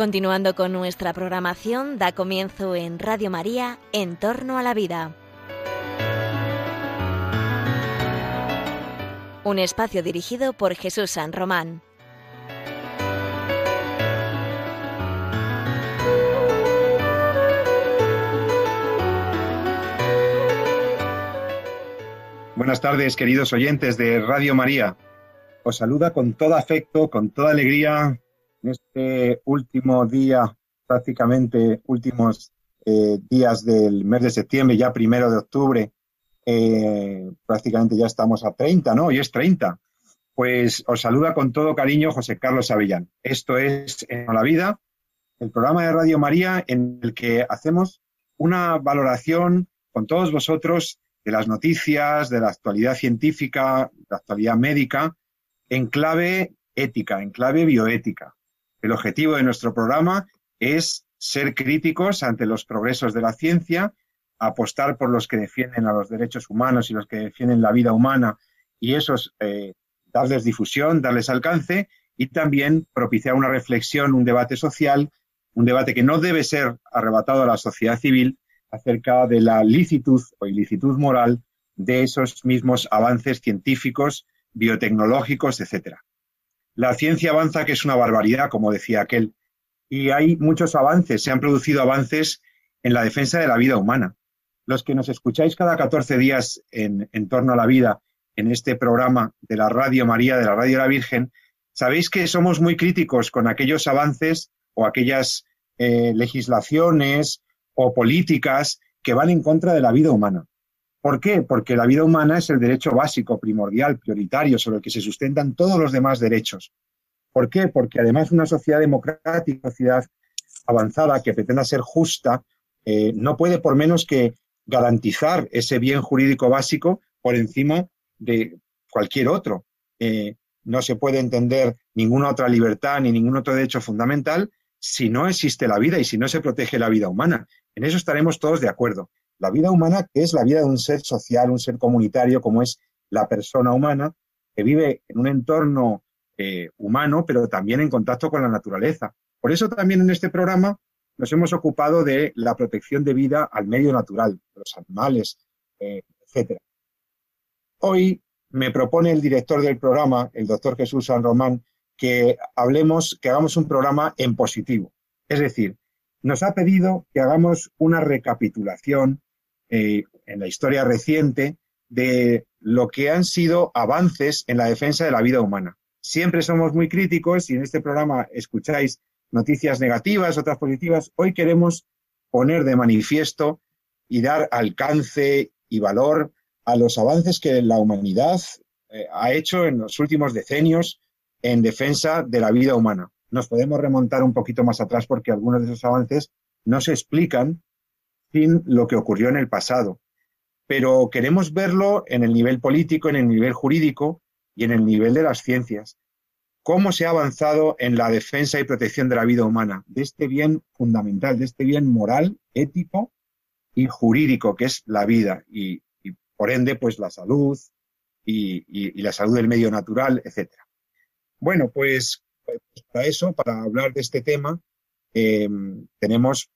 Continuando con nuestra programación, da comienzo en Radio María, En torno a la vida. Un espacio dirigido por Jesús San Román. Buenas tardes, queridos oyentes de Radio María. Os saluda con todo afecto, con toda alegría, en este último día, prácticamente últimos eh, días del mes de septiembre, ya primero de octubre, eh, prácticamente ya estamos a 30, ¿no? Hoy es 30. Pues os saluda con todo cariño José Carlos Avellán. Esto es En la Vida, el programa de Radio María en el que hacemos una valoración con todos vosotros de las noticias, de la actualidad científica, de la actualidad médica, en clave ética, en clave bioética. El objetivo de nuestro programa es ser críticos ante los progresos de la ciencia, apostar por los que defienden a los derechos humanos y los que defienden la vida humana y esos eh, darles difusión, darles alcance y también propiciar una reflexión, un debate social, un debate que no debe ser arrebatado a la sociedad civil, acerca de la licitud o ilicitud moral de esos mismos avances científicos, biotecnológicos, etc. La ciencia avanza, que es una barbaridad, como decía aquel, y hay muchos avances, se han producido avances en la defensa de la vida humana. Los que nos escucháis cada 14 días en, torno a la vida en este programa de la Radio María, de la Radio la Virgen, sabéis que somos muy críticos con aquellos avances o aquellas eh, legislaciones o políticas que van en contra de la vida humana. ¿Por qué? Porque la vida humana es el derecho básico, primordial, prioritario, sobre el que se sustentan todos los demás derechos. ¿Por qué? Porque además una sociedad democrática, una sociedad avanzada que pretenda ser justa, eh, no puede por menos que garantizar ese bien jurídico básico por encima de cualquier otro. Eh, no se puede entender ninguna otra libertad ni ningún otro derecho fundamental si no existe la vida y si no se protege la vida humana. En eso estaremos todos de acuerdo. La vida humana, que es la vida de un ser social, un ser comunitario, como es la persona humana, que vive en un entorno eh, humano, pero también en contacto con la naturaleza. Por eso también en este programa nos hemos ocupado de la protección de vida al medio natural, los animales, eh, etc. Hoy me propone el director del programa, el doctor Jesús San Román, que hablemos, que hagamos un programa en positivo. Es decir, nos ha pedido que hagamos una recapitulación eh, en la historia reciente de lo que han sido avances en la defensa de la vida humana. Siempre somos muy críticos y en este programa escucháis noticias negativas, otras positivas. Hoy queremos poner de manifiesto y dar alcance y valor a los avances que la humanidad eh, ha hecho en los últimos decenios en defensa de la vida humana nos podemos remontar un poquito más atrás porque algunos de esos avances no se explican sin lo que ocurrió en el pasado. Pero queremos verlo en el nivel político, en el nivel jurídico y en el nivel de las ciencias. Cómo se ha avanzado en la defensa y protección de la vida humana, de este bien fundamental, de este bien moral, ético y jurídico que es la vida y, por ende, pues la salud y, la salud del medio natural, etcétera. Bueno, pues para eso, para hablar de este tema, eh, tenemos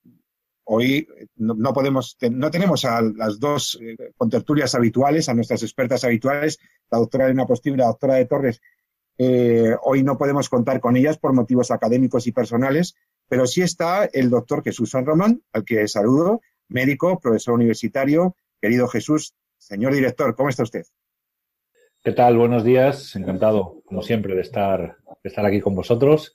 hoy no, podemos no tenemos a las dos eh, contertulias habituales, a nuestras expertas habituales, la doctora Elena Postín y la doctora de Torres. Eh, hoy no podemos contar con ellas por motivos académicos y personales, pero sí está el doctor Jesús San Román, al que saludo, médico, profesor universitario. Querido Jesús, señor director, ¿cómo está usted? ¿Qué tal? Buenos días. Encantado, como siempre, de estar, de estar aquí con vosotros.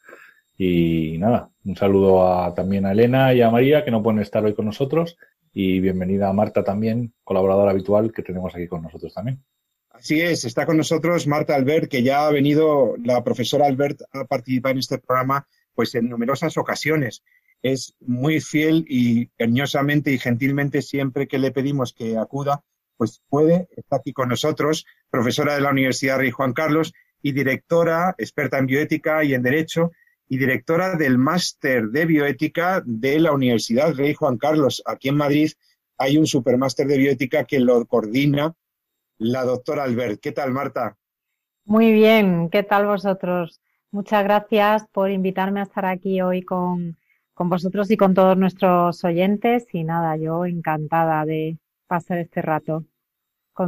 Y nada, un saludo también a Elena y a María, que no pueden estar hoy con nosotros. Y bienvenida a Marta también, colaboradora habitual que tenemos aquí con nosotros también. Así es, está con nosotros Marta Albert, que ya ha venido, la profesora Albert a participar en este programa pues en numerosas ocasiones. Es muy fiel y cariñosamente y gentilmente siempre que le pedimos que acuda, pues puede, está aquí con nosotros, profesora de la Universidad Rey Juan Carlos y directora, experta en bioética y en Derecho, y directora del máster de bioética de la Universidad Rey Juan Carlos. Aquí en Madrid hay un supermáster de bioética que lo coordina la doctora Albert. ¿Qué tal, Marta? Muy bien, ¿qué tal vosotros? Muchas gracias por invitarme a estar aquí hoy con, con vosotros y con todos nuestros oyentes. Y nada, yo encantada de pasar este rato.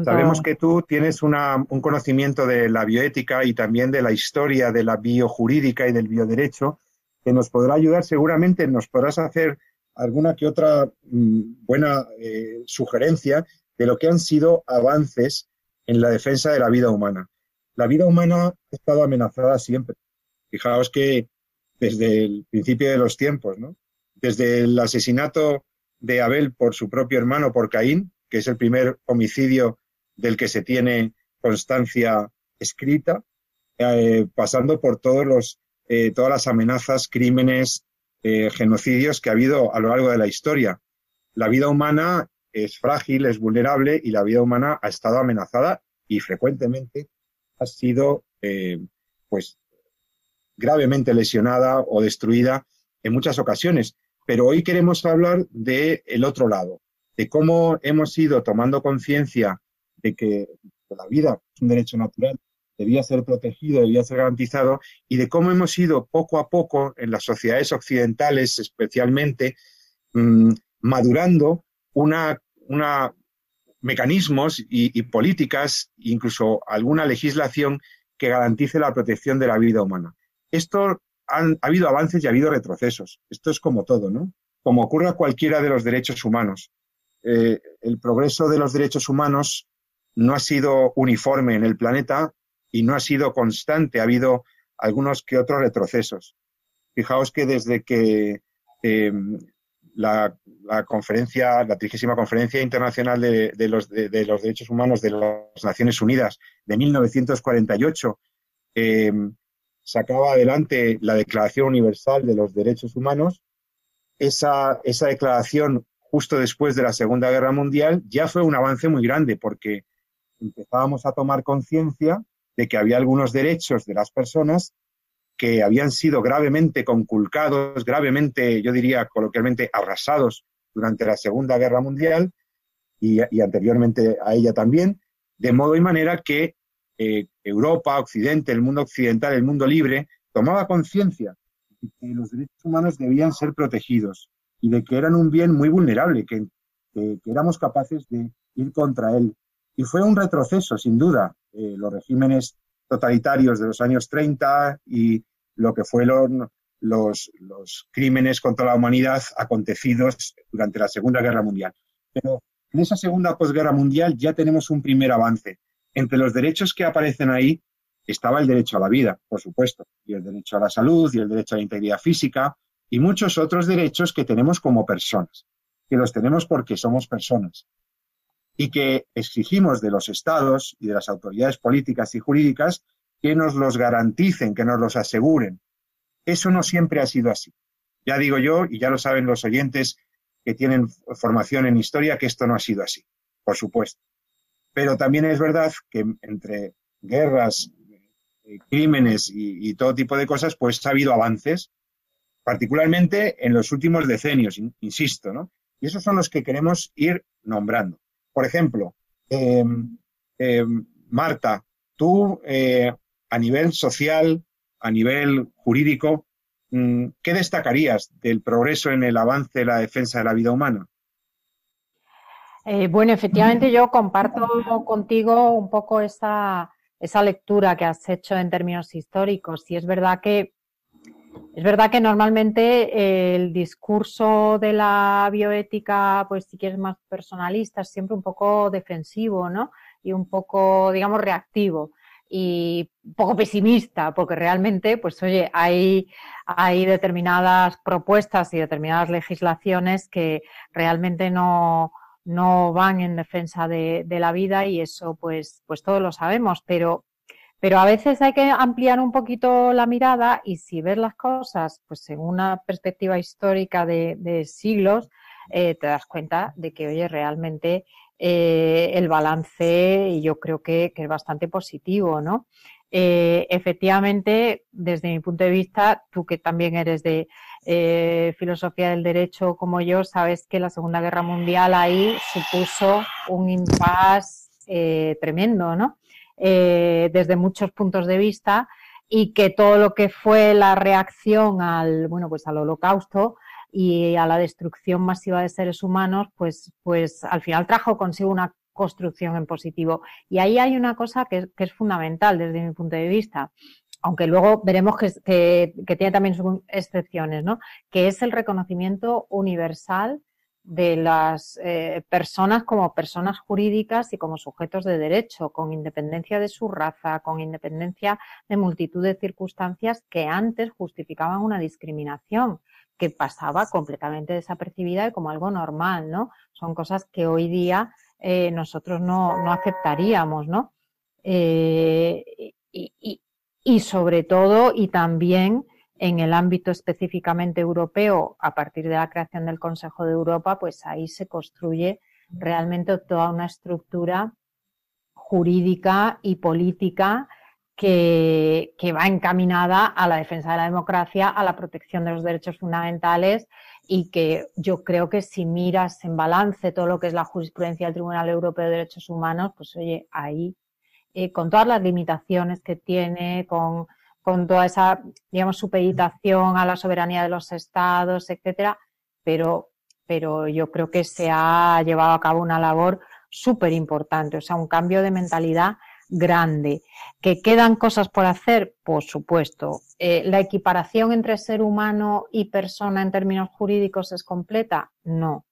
Sabemos que tú tienes un conocimiento de la bioética y también de la historia de la biojurídica y del bioderecho que nos podrá ayudar seguramente, nos podrás hacer alguna que otra mm, buena eh, sugerencia de lo que han sido avances en la defensa de la vida humana. La vida humana ha estado amenazada siempre. Fijaos que desde el principio de los tiempos, ¿no? Desde el asesinato de Abel por su propio hermano, por Caín, que es el primer homicidio del que se tiene constancia escrita, eh, pasando por todos los, eh, todas las amenazas, crímenes, eh, genocidios que ha habido a lo largo de la historia. La vida humana es frágil, es vulnerable y la vida humana ha estado amenazada y frecuentemente ha sido pues gravemente lesionada o destruida en muchas ocasiones. Pero hoy queremos hablar del el otro lado, de cómo hemos ido tomando conciencia de que la vida es un derecho natural, debía ser protegido, debía ser garantizado, y de cómo hemos ido poco a poco en las sociedades occidentales especialmente mm, madurando una, una mecanismos y, políticas, incluso alguna legislación que garantice la protección de la vida humana. Esto han, ha habido avances y ha habido retrocesos. Esto es como todo, ¿no? Como ocurre a cualquiera de los derechos humanos. Eh, el progreso de los derechos humanos no ha sido uniforme en el planeta y no ha sido constante. Ha habido algunos que otros retrocesos. Fijaos que desde que em, la, conferencia, la trigésima conferencia internacional de, los, los, derechos humanos de las Naciones Unidas de 1948 em, sacaba adelante la Declaración Universal de los Derechos Humanos, esa, esa declaración justo después de la Segunda Guerra Mundial ya fue un avance muy grande porque empezábamos a tomar conciencia de que había algunos derechos de las personas que habían sido gravemente conculcados, gravemente, yo diría coloquialmente, arrasados durante la Segunda Guerra Mundial y, anteriormente a ella también, de modo y manera que eh, Europa, Occidente, el mundo occidental, el mundo libre, tomaba conciencia de que los derechos humanos debían ser protegidos y de que eran un bien muy vulnerable, que éramos capaces de ir contra él y fue un retroceso, sin duda, eh, los regímenes totalitarios de los años 30 y lo que fueron los, los crímenes contra la humanidad acontecidos durante la Segunda Guerra Mundial. Pero en esa Segunda Posguerra Mundial ya tenemos un primer avance. Entre los derechos que aparecen ahí estaba el derecho a la vida, por supuesto, y el derecho a la salud, y el derecho a la integridad física, y muchos otros derechos que tenemos como personas, que los tenemos porque somos personas y que exigimos de los estados y de las autoridades políticas y jurídicas que nos los garanticen, que nos los aseguren. Eso no siempre ha sido así. Ya digo yo, y ya lo saben los oyentes que tienen formación en historia, que esto no ha sido así, por supuesto. Pero también es verdad que entre guerras, eh, crímenes y, y todo tipo de cosas, pues ha habido avances, particularmente en los últimos decenios, insisto, ¿no? Y esos son los que queremos ir nombrando. Por ejemplo, eh, eh, Marta, tú eh, a nivel social, a nivel jurídico, mm, ¿qué destacarías del progreso en el avance de la defensa de la vida humana? bueno, efectivamente yo comparto contigo un poco esa, esa lectura que has hecho en términos históricos. Y es verdad que es verdad que normalmente eh, el discurso de la bioética, pues si quieres más personalista, es siempre un poco defensivo, ¿no? Y un poco, digamos, reactivo y un poco pesimista, porque realmente, pues oye, hay, hay determinadas propuestas y determinadas legislaciones que realmente no, no van en defensa de, de la vida y eso, pues, pues todos lo sabemos, pero pero a veces hay que ampliar un poquito la mirada y si ves las cosas pues en una perspectiva histórica de, siglos, eh, te das cuenta de que, oye, realmente eh, el balance yo creo que, es bastante positivo, ¿no? Eh, efectivamente, desde mi punto de vista, tú que también eres de filosofía del derecho como yo, sabes que la Segunda Guerra Mundial ahí supuso un impasse tremendo, ¿no? Eh, desde muchos puntos de vista y que todo lo que fue la reacción al, bueno, pues al holocausto y a la destrucción masiva de seres humanos, pues, pues al final trajo consigo una construcción en positivo. Y ahí hay una cosa que, es fundamental desde mi punto de vista, aunque luego veremos que, que, tiene también sus excepciones, ¿no? Que es el reconocimiento universal de las eh, personas como personas jurídicas y como sujetos de derecho, con independencia de su raza, con independencia de multitud de circunstancias que antes justificaban una discriminación que pasaba completamente desapercibida y como algo normal, ¿no? Son cosas que hoy día eh, nosotros no, no, aceptaríamos, ¿no? Eh, y, y sobre todo, y también en el ámbito específicamente europeo, a partir de la creación del Consejo de Europa, pues ahí se construye realmente toda una estructura jurídica y política que, va encaminada a la defensa de la democracia, a la protección de los derechos fundamentales y que yo creo que si miras en balance todo lo que es la jurisprudencia del Tribunal Europeo de Derechos Humanos, pues oye, ahí, eh, con todas las limitaciones que tiene, con con toda esa, digamos, supeditación a la soberanía de los estados, etcétera, pero, pero yo creo que se ha llevado a cabo una labor súper importante, o sea, un cambio de mentalidad grande. ¿Que quedan cosas por hacer? Por supuesto. Eh, ¿La equiparación entre ser humano y persona en términos jurídicos es completa? No.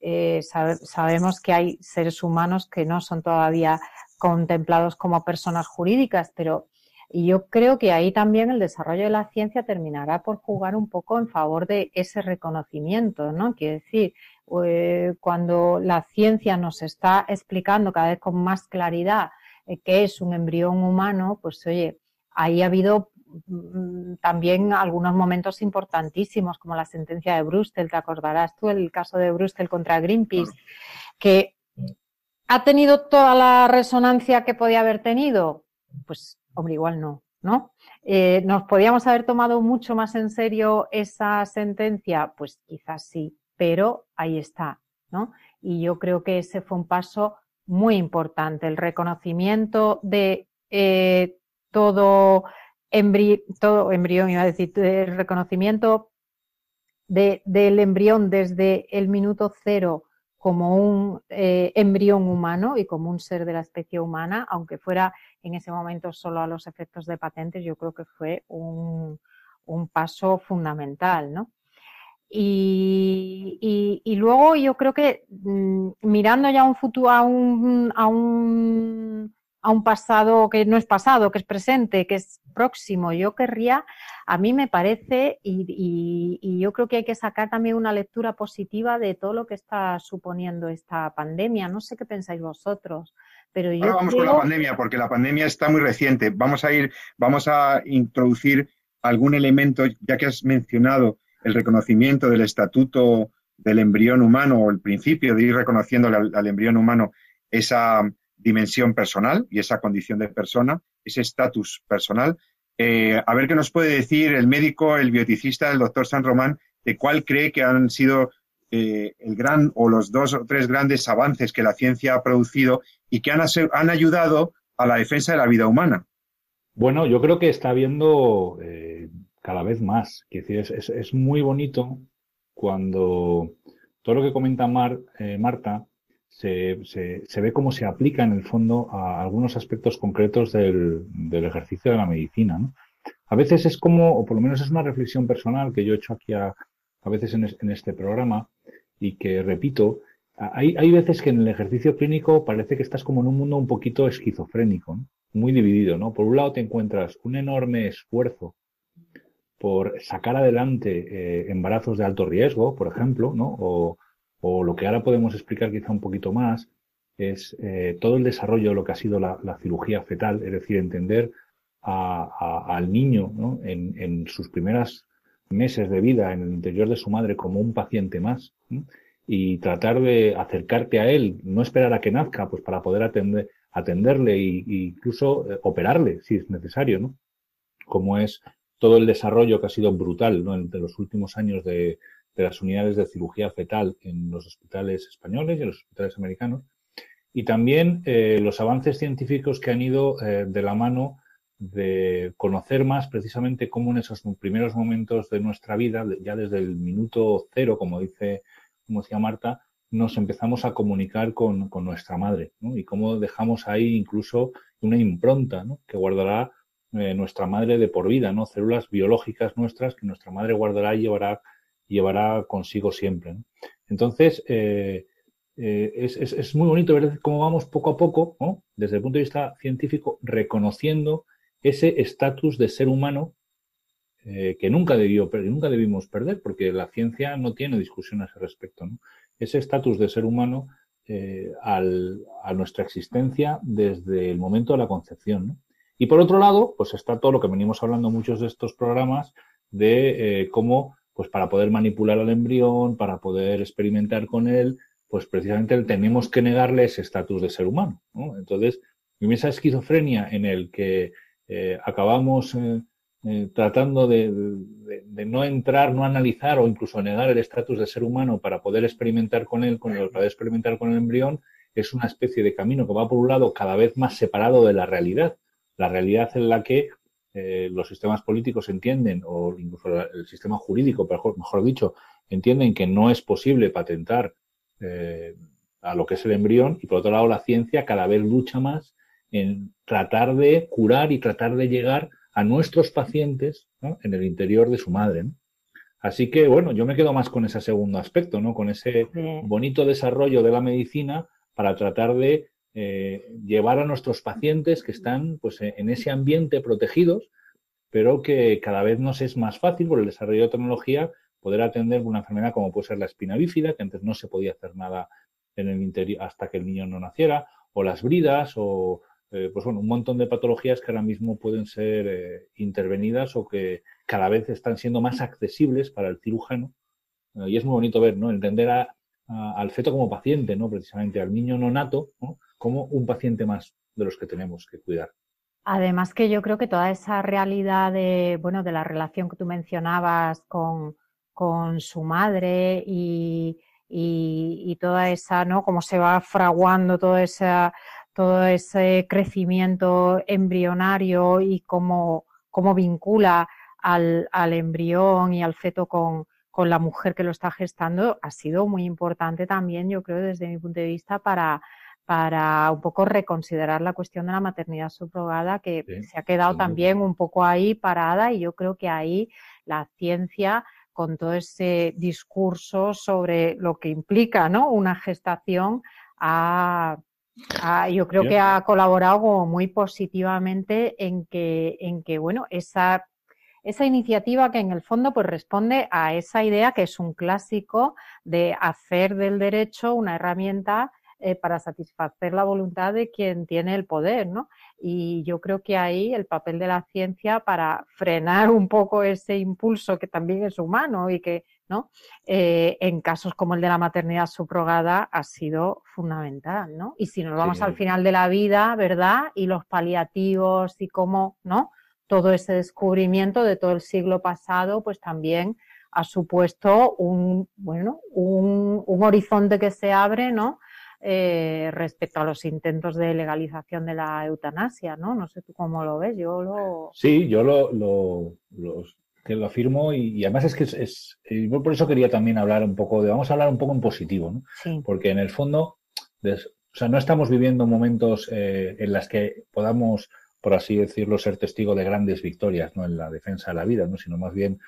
Eh, sabemos que hay seres humanos que no son todavía contemplados como personas jurídicas, pero y yo creo que ahí también el desarrollo de la ciencia terminará por jugar un poco en favor de ese reconocimiento, ¿no? Quiere decir, eh, cuando la ciencia nos está explicando cada vez con más claridad eh, qué es un embrión humano, pues oye, ahí ha habido mm, también algunos momentos importantísimos, como la sentencia de Brustel, te acordarás tú, el caso de Brustel contra Greenpeace, que ha tenido toda la resonancia que podía haber tenido. Pues hombre, igual no, ¿no? Eh, ¿Nos podíamos haber tomado mucho más en serio esa sentencia? Pues quizás sí, pero ahí está, ¿no? Y yo creo que ese fue un paso muy importante, el reconocimiento de eh, todo, todo embrión, iba a decir, el reconocimiento del embrión desde el minuto cero como un eh, embrión humano y como un ser de la especie humana, aunque fuera en ese momento solo a los efectos de patentes, yo creo que fue un, paso fundamental, ¿no? Y, luego yo creo que mm, mirando ya un futuro, a un, a un a un pasado que no es pasado, que es presente, que es próximo. Yo querría, a mí me parece, y, yo creo que hay que sacar también una lectura positiva de todo lo que está suponiendo esta pandemia. No sé qué pensáis vosotros, pero yo. Ahora vamos con la pandemia, porque la pandemia está muy reciente. Vamos a ir, vamos a introducir algún elemento, ya que has mencionado el reconocimiento del estatuto del embrión humano o el principio de ir reconociendo al embrión humano esa dimensión personal y esa condición de persona, ese estatus personal. Eh, a ver qué nos puede decir el médico, el bioticista, el doctor San Román, de cuál cree que han sido eh, el gran o los dos o tres grandes avances que la ciencia ha producido y que han, han ayudado a la defensa de la vida humana. Bueno, yo creo que está habiendo eh, cada vez más. Es, es, muy bonito cuando todo lo que comenta Mar, Marta se, se, ve cómo se aplica en el fondo a algunos aspectos concretos del, del ejercicio de la medicina. ¿no? A veces es como, o por lo menos es una reflexión personal que yo he hecho aquí a, a veces en este programa y que repito, hay, hay, veces que en el ejercicio clínico parece que estás como en un mundo un poquito esquizofrénico, ¿no? muy dividido. ¿no? Por un lado te encuentras un enorme esfuerzo por sacar adelante eh, embarazos de alto riesgo, por ejemplo, ¿no? o, o lo que ahora podemos explicar quizá un poquito más, es eh, todo el desarrollo de lo que ha sido la, cirugía fetal, es decir, entender al niño en, sus primeros meses de vida en el interior de su madre como un paciente más y tratar de acercarte a él, no esperar a que nazca, pues para poder atender, atenderle e incluso eh, operarle si es necesario, ¿no? Como es todo el desarrollo que ha sido brutal ¿no? entre los últimos años de, de las unidades de cirugía fetal en los hospitales españoles y en los hospitales americanos, y también eh, los avances científicos que han ido eh, de la mano de conocer más precisamente cómo en esos primeros momentos de nuestra vida, ya desde el minuto cero, como dice, como decía Marta, nos empezamos a comunicar con, nuestra madre, ¿no? Y cómo dejamos ahí incluso una impronta, ¿no? Que guardará eh, nuestra madre de por vida, ¿no? Células biológicas nuestras que nuestra madre guardará y llevará, consigo siempre, Entonces, eh, eh, es, es, muy bonito ver cómo vamos poco a poco, ¿no? desde el punto de vista científico, reconociendo ese estatus de ser humano que nunca, debió, nunca debimos perder, porque la ciencia no tiene discusión a ese respecto. ¿no? ese estatus de ser humano eh, a nuestra existencia desde el momento de la concepción. Y por otro lado, pues está todo lo que venimos hablando muchos de estos programas de eh, cómo, pues para poder manipular al embrión, para poder experimentar con él, pues precisamente tenemos que negarle ese estatus de ser humano. Entonces, en esa esquizofrenia en el que eh, acabamos eh, tratando de, no entrar, no analizar o incluso negar el estatus de ser humano para poder experimentar con él, con el, para experimentar con el embrión, es una especie de camino que va por un lado cada vez más separado de la realidad. La realidad en la que eh, los sistemas políticos entienden, o incluso el sistema jurídico, mejor, mejor dicho, entienden que no es posible patentar eh, a lo que es el embrión, y por otro lado la ciencia cada vez lucha más en tratar de curar y tratar de llegar a nuestros pacientes en el interior de su madre. Así que, bueno, yo me quedo más con ese segundo aspecto, ¿no? Con ese bonito desarrollo de la medicina para tratar de eh, llevar a nuestros pacientes que están pues, en ese ambiente protegidos, pero que cada vez nos es más fácil por el desarrollo de tecnología poder atender una enfermedad como puede ser la espina bífida, que antes no se podía hacer nada en el interior hasta que el niño no naciera, o las bridas, o eh, pues bueno, un montón de patologías que ahora mismo pueden ser eh, intervenidas o que cada vez están siendo más accesibles para el cirujano. Eh, y es muy bonito ver, ¿no? Entender al feto como paciente, ¿no? Precisamente al niño no nato, Como un paciente más de los que tenemos que cuidar. Además que yo creo que toda esa realidad de, bueno, de la relación que tú mencionabas con, su madre y, y, y, toda esa, ¿no? Cómo se va fraguando toda esa todo ese crecimiento embrionario y cómo, cómo vincula al, al, embrión y al feto con, con, la mujer que lo está gestando, ha sido muy importante también, yo creo, desde mi punto de vista, para, para un poco reconsiderar la cuestión de la maternidad subrogada, que se ha quedado también un poco ahí parada y yo creo que ahí la ciencia con todo ese discurso sobre lo que implica ¿no? una gestación ha, Ah, yo creo que ha colaborado muy positivamente en que, en que bueno, esa, esa iniciativa que en el fondo pues responde a esa idea que es un clásico de hacer del derecho una herramienta eh, para satisfacer la voluntad de quien tiene el poder, ¿no? Y yo creo que ahí el papel de la ciencia para frenar un poco ese impulso que también es humano y que ¿no? Eh, en casos como el de la maternidad subrogada ha sido fundamental, ¿no? Y si nos vamos al final de la vida, ¿verdad? Y los paliativos y cómo, ¿no? Todo ese descubrimiento de todo el siglo pasado, pues también ha supuesto un, bueno, un, horizonte que se abre, ¿no? Eh, respecto a los intentos de legalización de la eutanasia, ¿no? No sé tú cómo lo ves, yo lo... Sí, yo lo, lo, que lo afirmo y, además es que es, yo por eso quería también hablar un poco de, vamos a hablar un poco en positivo, ¿no? Porque en el fondo, o sea, no estamos viviendo momentos eh, en las que podamos, por así decirlo, ser testigo de grandes victorias, ¿no? En la defensa de la vida, ¿no? Sino más bien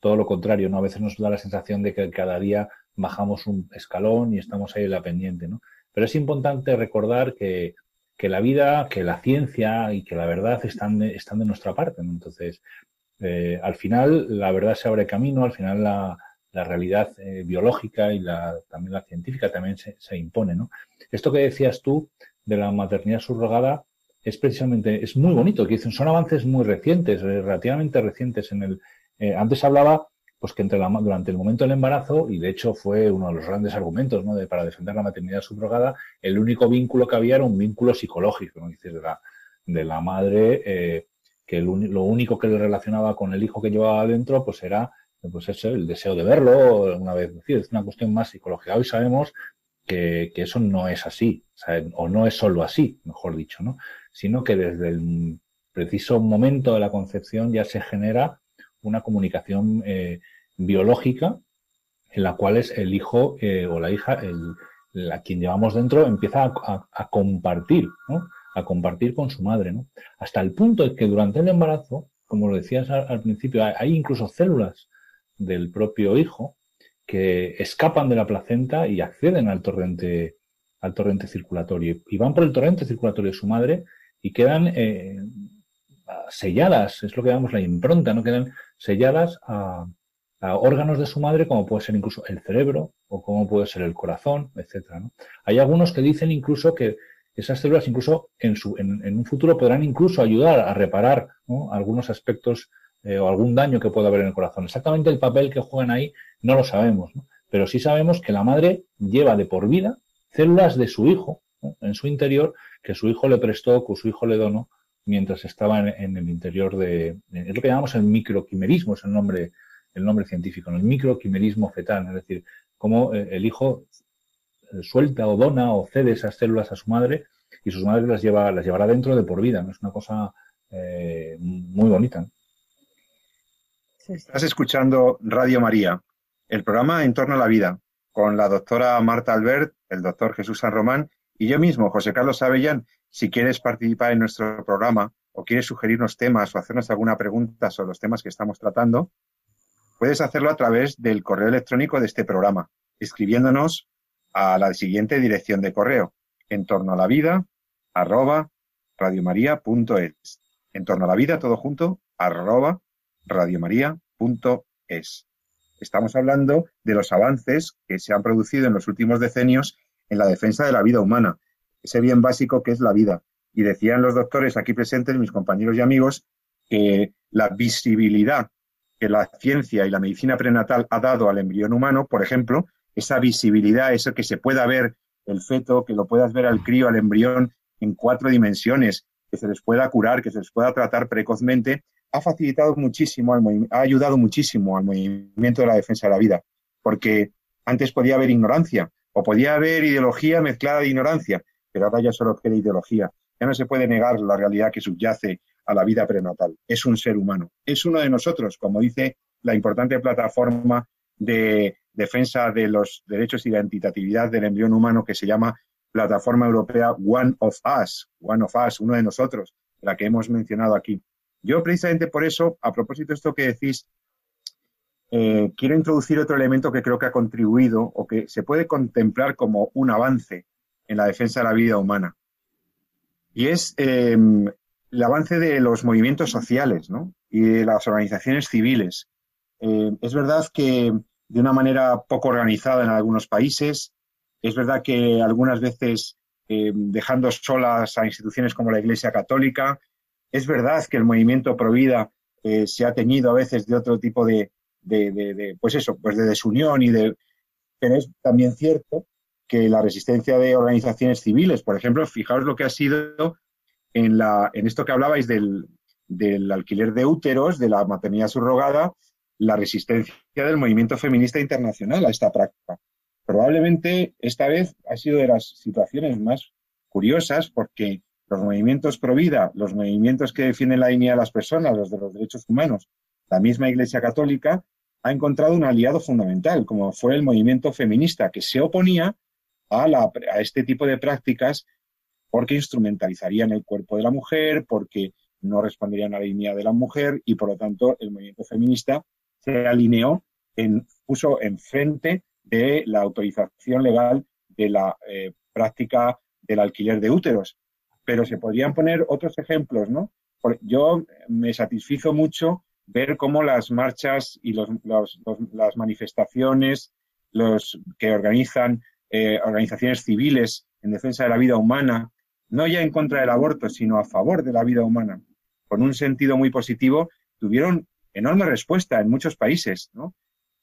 todo lo contrario, ¿no? A veces nos da la sensación de que cada día bajamos un escalón y estamos ahí en la pendiente, ¿no? Pero es importante recordar que, que la vida, que la ciencia y que la verdad están de, están de nuestra parte, ¿no? Entonces, eh, al final la verdad se abre camino, al final la, realidad eh, biológica y la, también la científica también se, impone. ¿no? Esto que decías tú de la maternidad subrogada es precisamente, es muy bonito, que son avances muy recientes, eh, relativamente recientes en el, antes hablaba pues que entre la, durante el momento del embarazo, y de hecho fue uno de los grandes argumentos ¿no? de, para defender la maternidad subrogada, el único vínculo que había era un vínculo psicológico, ¿no? Dices, de la madre que lo único que le relacionaba con el hijo que llevaba adentro, pues era pues eso, el deseo de verlo una vez. Es una cuestión más psicológica. Hoy sabemos que, eso no es así, o, no es solo así, mejor dicho, ¿no? Sino que desde el preciso momento de la concepción ya se genera una comunicación eh, biológica en la cual es el hijo eh, o la hija, el, a quien llevamos dentro, empieza a, compartir, ¿no? A compartir con su madre, ¿no? hasta el punto de que durante el embarazo, como lo decías al, principio, hay, incluso células del propio hijo que escapan de la placenta y acceden al torrente, al torrente circulatorio y van por el torrente circulatorio de su madre y quedan eh, selladas, es lo que llamamos la impronta, ¿no? Quedan selladas a, órganos de su madre, como puede ser incluso el cerebro o como puede ser el corazón, etcétera. Hay algunos que dicen incluso que esas células incluso en, su, en, un futuro podrán incluso ayudar a reparar algunos aspectos eh, o algún daño que pueda haber en el corazón. Exactamente el papel que juegan ahí no lo sabemos, pero sí sabemos que la madre lleva de por vida células de su hijo en su interior que su hijo le prestó, que su hijo le donó mientras estaba en, el interior de, es lo que llamamos el microquimerismo, es el nombre, el nombre científico, el microquimerismo fetal, es decir, cómo eh, el hijo suelta o dona o cede esas células a su madre y su madre las lleva, las llevará dentro de por vida, ¿no? Es una cosa eh, muy bonita. Estás escuchando Radio María, el programa En torno a la vida, con la doctora Marta Albert, el doctor Jesús San Román y yo mismo, José Carlos Avellán, si quieres participar en nuestro programa o quieres sugerirnos temas o hacernos alguna pregunta sobre los temas que estamos tratando, puedes hacerlo a través del correo electrónico de este programa, escribiéndonos a la siguiente dirección de correo, en torno a la vida, arroba, radiomaria.es. En torno a la vida, todo junto, arroba, radiomaria.es. Estamos hablando de los avances que se han producido en los últimos decenios en la defensa de la vida humana, ese bien básico que es la vida. Y decían los doctores aquí presentes, mis compañeros y amigos, que la visibilidad que la ciencia y la medicina prenatal ha dado al embrión humano, por ejemplo, esa visibilidad, eso que se pueda ver el feto, que lo puedas ver al crío, al embrión en cuatro dimensiones, que se les pueda curar, que se les pueda tratar precozmente, ha facilitado muchísimo, ha ayudado muchísimo al movimiento de la defensa de la vida, porque antes podía haber ignorancia, o podía haber ideología mezclada de ignorancia, pero ahora ya solo queda ideología. Ya no se puede negar la realidad que subyace a la vida prenatal. Es un ser humano. Es uno de nosotros, como dice la importante plataforma de defensa de los derechos y la identitatividad del embrión humano que se llama Plataforma Europea One of Us, One of Us, uno de nosotros, la que hemos mencionado aquí. Yo precisamente por eso, a propósito de esto que decís eh, quiero introducir otro elemento que creo que ha contribuido o que se puede contemplar como un avance en la defensa de la vida humana. Y es em, el avance de los movimientos sociales y de las organizaciones civiles. Eh, es verdad que de una manera poco organizada en algunos países, es verdad que algunas veces em, dejando solas a instituciones como la Iglesia Católica, es verdad que el movimiento pro vida eh, se ha teñido a veces de otro tipo de, de, pues eso, pues de desunión y de... Pero es también cierto que la resistencia de organizaciones civiles, por ejemplo, fijaos lo que ha sido en, la, en esto que hablabais del, del alquiler de úteros, de la maternidad subrogada, la resistencia del movimiento feminista internacional a esta práctica. Probablemente esta vez ha sido de las situaciones más curiosas porque los movimientos pro vida, los movimientos que defienden la dignidad de las personas, los de los derechos humanos, la misma Iglesia Católica, ha encontrado un aliado fundamental, como fue el movimiento feminista, que se oponía a, este tipo de prácticas porque instrumentalizarían el cuerpo de la mujer, porque no responderían a la dignidad de la mujer y, por lo tanto, el movimiento feminista se alineó, en, puso enfrente de la autorización legal de la eh, práctica del alquiler de úteros. Pero se podrían poner otros ejemplos, ¿no? Yo me satisfizo mucho ver cómo las marchas y las manifestaciones los que organizan eh, organizaciones civiles en defensa de la vida humana, no ya en contra del aborto, sino a favor de la vida humana, con un sentido muy positivo, tuvieron enorme respuesta en muchos países.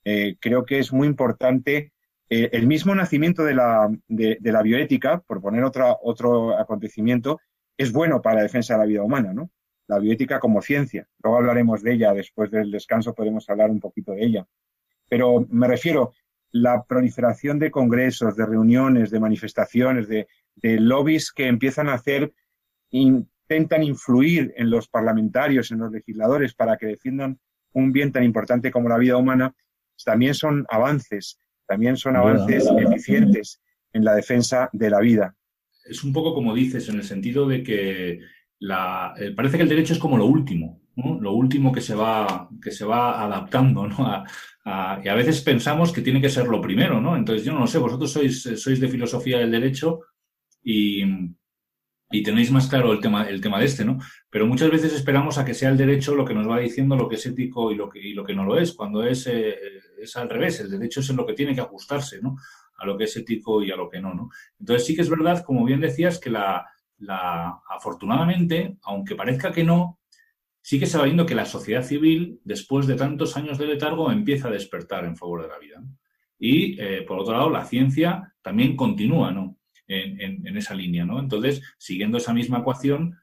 Eh, creo que es muy importante eh, el mismo nacimiento de la, de, la bioética, por poner otra, otro acontecimiento, es bueno para la defensa de la vida humana, ¿no? la bioética como ciencia. Luego hablaremos de ella, después del descanso podemos hablar un poquito de ella. Pero me refiero, la proliferación de congresos, de reuniones, de manifestaciones, de, lobbies que empiezan a hacer intentan influir en los parlamentarios, en los legisladores, para que defiendan un bien tan importante como la vida humana, también son avances, también son avances eficientes en la defensa de la vida. Es un poco como dices, en el sentido de que la, eh, parece que el derecho es como lo último, lo último que se va, que se va adaptando, ¿no? y a veces pensamos que tiene que ser lo primero, ¿no? Entonces, yo no lo sé, vosotros sois, sois de filosofía del derecho y, y tenéis más claro el tema, el tema de este, ¿no? Pero muchas veces esperamos a que sea el derecho lo que nos va diciendo lo que es ético y lo que, y lo que no lo es, cuando es, eh, es al revés, el derecho es en lo que tiene que ajustarse, ¿no? A lo que es ético y a lo que no, ¿no? Entonces sí que es verdad, como bien decías, que la, la afortunadamente, aunque parezca que no, sí que se va viendo que la sociedad civil, después de tantos años de letargo, empieza a despertar en favor de la vida. Y, eh, por otro lado, la ciencia también continúa ¿no? En, esa línea. ¿no? Entonces, siguiendo esa misma ecuación,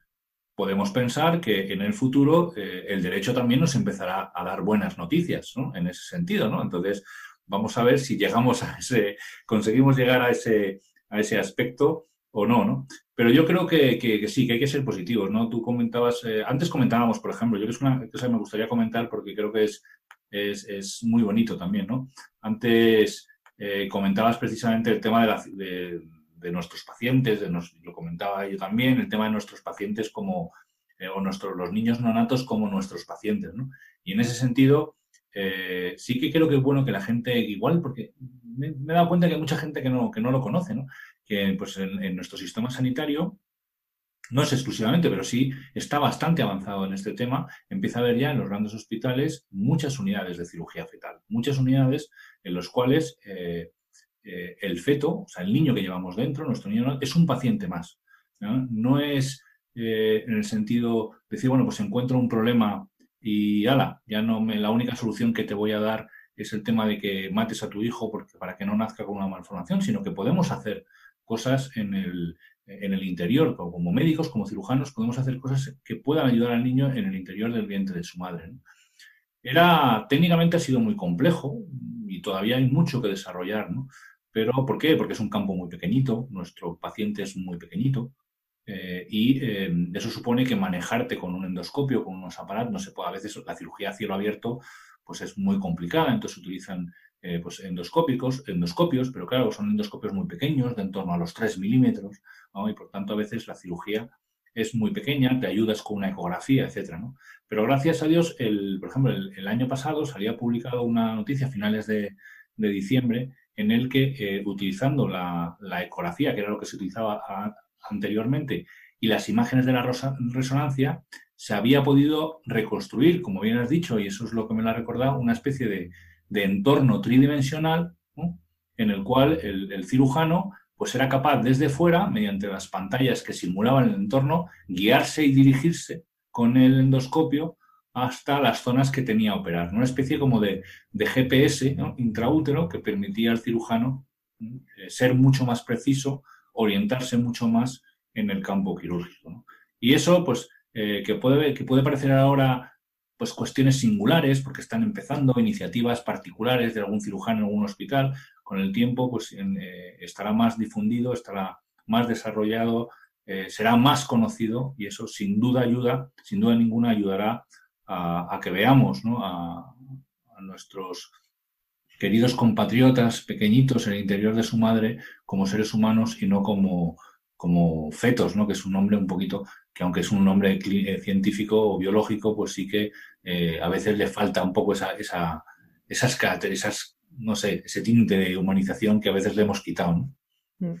podemos pensar que en el futuro eh, el derecho también nos empezará a dar buenas noticias ¿no? en ese sentido. ¿no? Entonces, vamos a ver si llegamos a ese, conseguimos llegar a ese, a ese aspecto o no, ¿no? Pero yo creo que, sí, que hay que ser positivos, ¿no? Tú comentabas, eh, antes comentábamos, por ejemplo, yo que es una cosa que me gustaría comentar porque creo que es, es, muy bonito también, ¿no? Antes eh, comentabas precisamente el tema de, de, nuestros pacientes, de lo comentaba yo también, el tema de nuestros pacientes como, eh, o nuestros, los niños neonatos como nuestros pacientes, ¿no? Y en ese sentido, sí que creo que es bueno que la gente, igual, porque me, me, he dado cuenta que hay mucha gente que no, que no lo conoce, ¿no? que pues, en, nuestro sistema sanitario no es exclusivamente, pero sí está bastante avanzado en este tema. Empieza a haber ya en los grandes hospitales muchas unidades de cirugía fetal, muchas unidades en las cuales eh, el feto, o sea, el niño que llevamos dentro, nuestro niño, es un paciente más. No, es eh, en el sentido de decir, bueno, pues encuentro un problema y ala, ya no me, la única solución que te voy a dar es el tema de que mates a tu hijo porque, para que no nazca con una malformación, sino que podemos hacer cosas en el, en el interior, como médicos, como cirujanos, podemos hacer cosas que puedan ayudar al niño en el interior del vientre de su madre. Era, técnicamente ha sido muy complejo y todavía hay mucho que desarrollar, ¿no? Pero ¿por qué? Porque es un campo muy pequeñito, nuestro paciente es muy pequeñito eh, y eh, eso supone que manejarte con un endoscopio, con unos aparatos, no se puede, a veces la cirugía a cielo abierto pues es muy complicada, entonces utilizan eh, pues endoscópicos, endoscopios, pero claro, son endoscopios muy pequeños, de en torno a los 3 milímetros, y por tanto a veces la cirugía es muy pequeña, te ayudas con una ecografía, etcétera, ¿no? Pero gracias a Dios, el, por ejemplo, el, año pasado salía publicado una noticia a finales de, diciembre en el que eh, utilizando la, ecografía, que era lo que se utilizaba anteriormente, y las imágenes de la resonancia, se había podido reconstruir, como bien has dicho, y eso es lo que me lo ha recordado, una especie de, de entorno tridimensional en el cual el, cirujano pues era capaz desde fuera, mediante las pantallas que simulaban el entorno, guiarse y dirigirse con el endoscopio hasta las zonas que tenía operar. Una especie como de, GPS intraútero que permitía al cirujano eh, ser mucho más preciso, orientarse mucho más en el campo quirúrgico. Y eso, pues, eh, que, puede, que puede parecer ahora pues cuestiones singulares, porque están empezando iniciativas particulares de algún cirujano en algún hospital. Con el tiempo, pues eh, estará más difundido, estará más desarrollado, será más conocido y eso sin duda ayuda, sin duda ninguna ayudará a, que veamos a, nuestros queridos compatriotas pequeñitos en el interior de su madre como seres humanos y no como, como fetos, ¿no? que es un nombre un poquito que aunque es un nombre eh, científico o biológico, pues sí que eh, a veces le falta un poco esa, esa, esas características, no sé, ese tinte de humanización que a veces le hemos quitado. ¿no?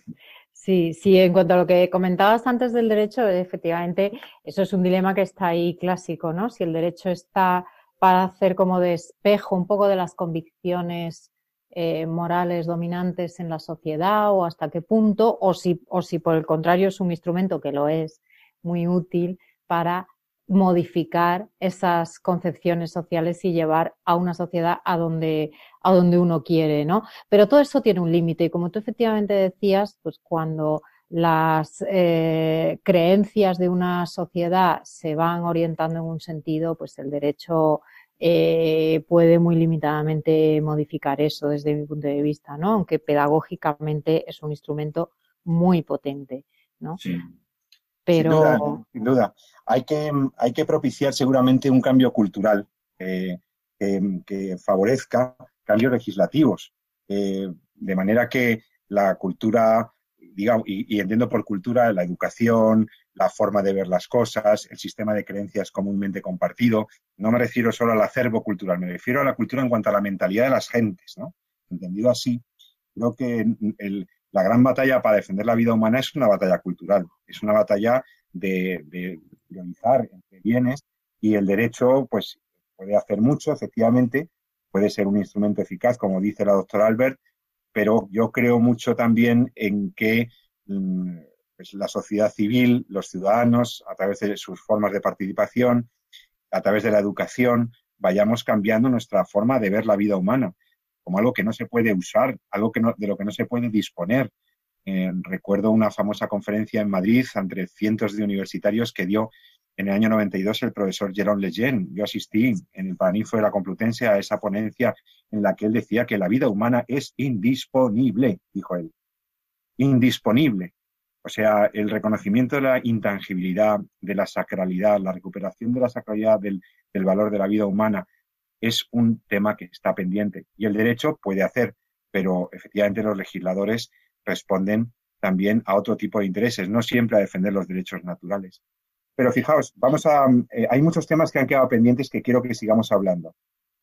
Sí, sí, en cuanto a lo que comentabas antes del derecho, efectivamente, eso es un dilema que está ahí clásico, ¿no? Si el derecho está para hacer como de espejo un poco de las convicciones eh, morales dominantes en la sociedad o hasta qué punto, o si, o si por el contrario es un instrumento que lo es muy útil para modificar esas concepciones sociales y llevar a una sociedad a donde, a donde uno quiere, ¿no? Pero todo eso tiene un límite y como tú efectivamente decías, pues cuando las eh, creencias de una sociedad se van orientando en un sentido, pues el derecho eh, puede muy limitadamente modificar eso desde mi punto de vista, ¿no? Aunque pedagógicamente es un instrumento muy potente, ¿no? Sí. Pero... Sin duda, Hay, que, hay que propiciar seguramente un cambio cultural eh, que, favorezca cambios legislativos, eh, de manera que la cultura, digamos, y, entiendo por cultura la educación, la forma de ver las cosas, el sistema de creencias comúnmente compartido. No me refiero solo al acervo cultural, me refiero a la cultura en cuanto a la mentalidad de las gentes, ¿no? Entendido así, creo que la gran batalla para defender la vida humana es una batalla cultural, es una batalla de, priorizar entre bienes y el derecho, pues, puede hacer mucho, efectivamente, puede ser un instrumento eficaz, como dice la doctora Albert, pero yo creo mucho también en que mm, pues, la sociedad civil, los ciudadanos, a través de sus formas de participación, a través de la educación, vayamos cambiando nuestra forma de ver la vida humana como algo que no se puede usar, algo que de lo que no se puede disponer. Eh, recuerdo una famosa conferencia en Madrid entre cientos de universitarios que dio en el año 92 el profesor Jérôme Lejeune. Yo asistí en el Paraninfo de la Complutense a esa ponencia en la que él decía que la vida humana es indisponible, dijo él. Indisponible. O sea, el reconocimiento de la intangibilidad, de la sacralidad, la recuperación de la sacralidad del valor de la vida humana, es un tema que está pendiente. Y el derecho puede hacer, pero efectivamente los legisladores responden también a otro tipo de intereses, no siempre a defender los derechos naturales. Pero fijaos, vamos a, eh, hay muchos temas que han quedado pendientes que quiero que sigamos hablando.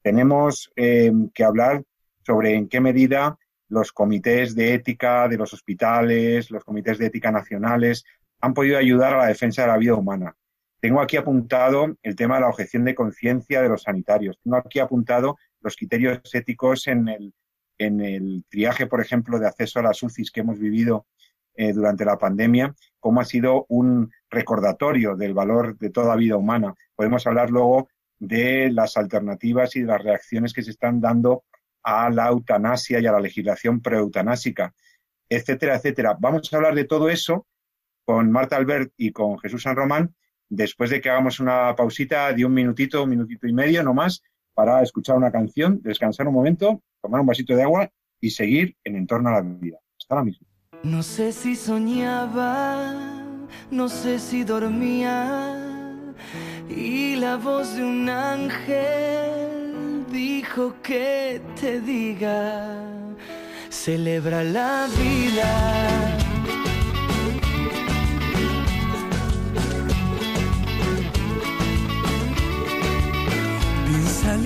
Tenemos eh, que hablar sobre en qué medida los comités de ética de los hospitales, los comités de ética nacionales, han podido ayudar a la defensa de la vida humana. Tengo aquí apuntado el tema de la objeción de conciencia de los sanitarios. Tengo aquí apuntado los criterios éticos en el, triaje, por ejemplo, de acceso a las UCIs que hemos vivido eh, durante la pandemia, cómo ha sido un recordatorio del valor de toda vida humana. Podemos hablar luego de las alternativas y de las reacciones que se están dando a la eutanasia y a la legislación preeutanásica, etcétera, etcétera. Vamos a hablar de todo eso con Marta Albert y con Jesús San Román después de que hagamos una pausita de un minutito, un minutito y medio, no más, para escuchar una canción, descansar un momento, tomar un vasito de agua y seguir en entorno a la vida. Hasta la misma. No sé si soñaba, no sé si dormía, y la voz de un ángel dijo que te diga, celebra la vida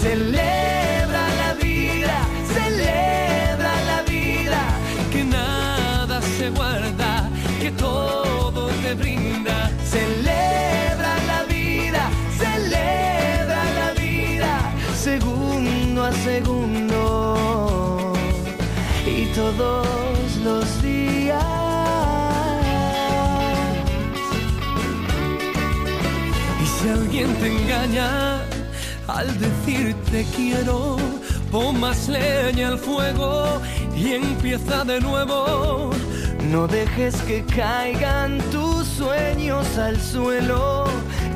Celebra la vida, celebra la vida, que nada se guarda, que todo te brinda. Celebra la vida, celebra la vida, segundo a segundo y todos los días. Y si alguien te engaña, al decirte quiero, pon leña al fuego y empieza de nuevo. No dejes que caigan tus sueños al suelo,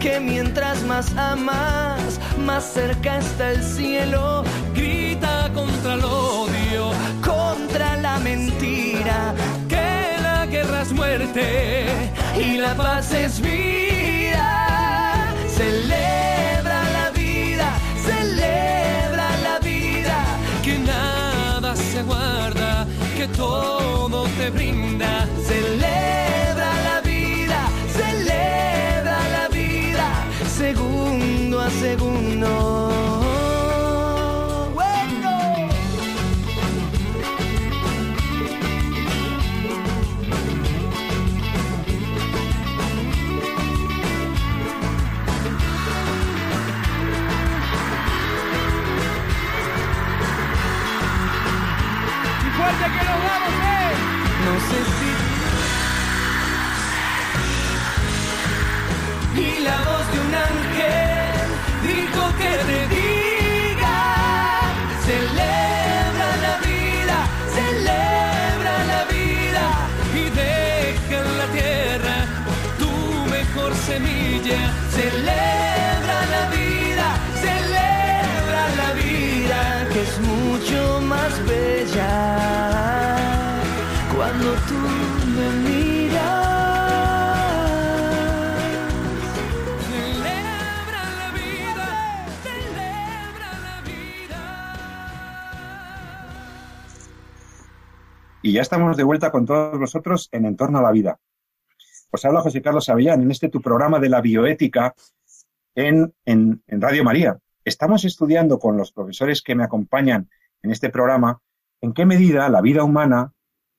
que mientras más amas, más cerca está el cielo. Grita contra el odio, contra la mentira, que la guerra es muerte y la paz es vida. Se guarda, que todo te brinda. Celebra la vida, celebra la vida, segundo a segundo. Y la voz de un ángel dijo que te diga, celebra la vida, celebra la vida y deja en la tierra tu mejor semilla, celebra la vida, celebra la vida que es mucho más bella Y ya estamos de vuelta con todos vosotros en Entorno a la Vida. Os habla José Carlos Avellán en este tu programa de la bioética en, en, en Radio María. Estamos estudiando con los profesores que me acompañan en este programa en qué medida la vida humana,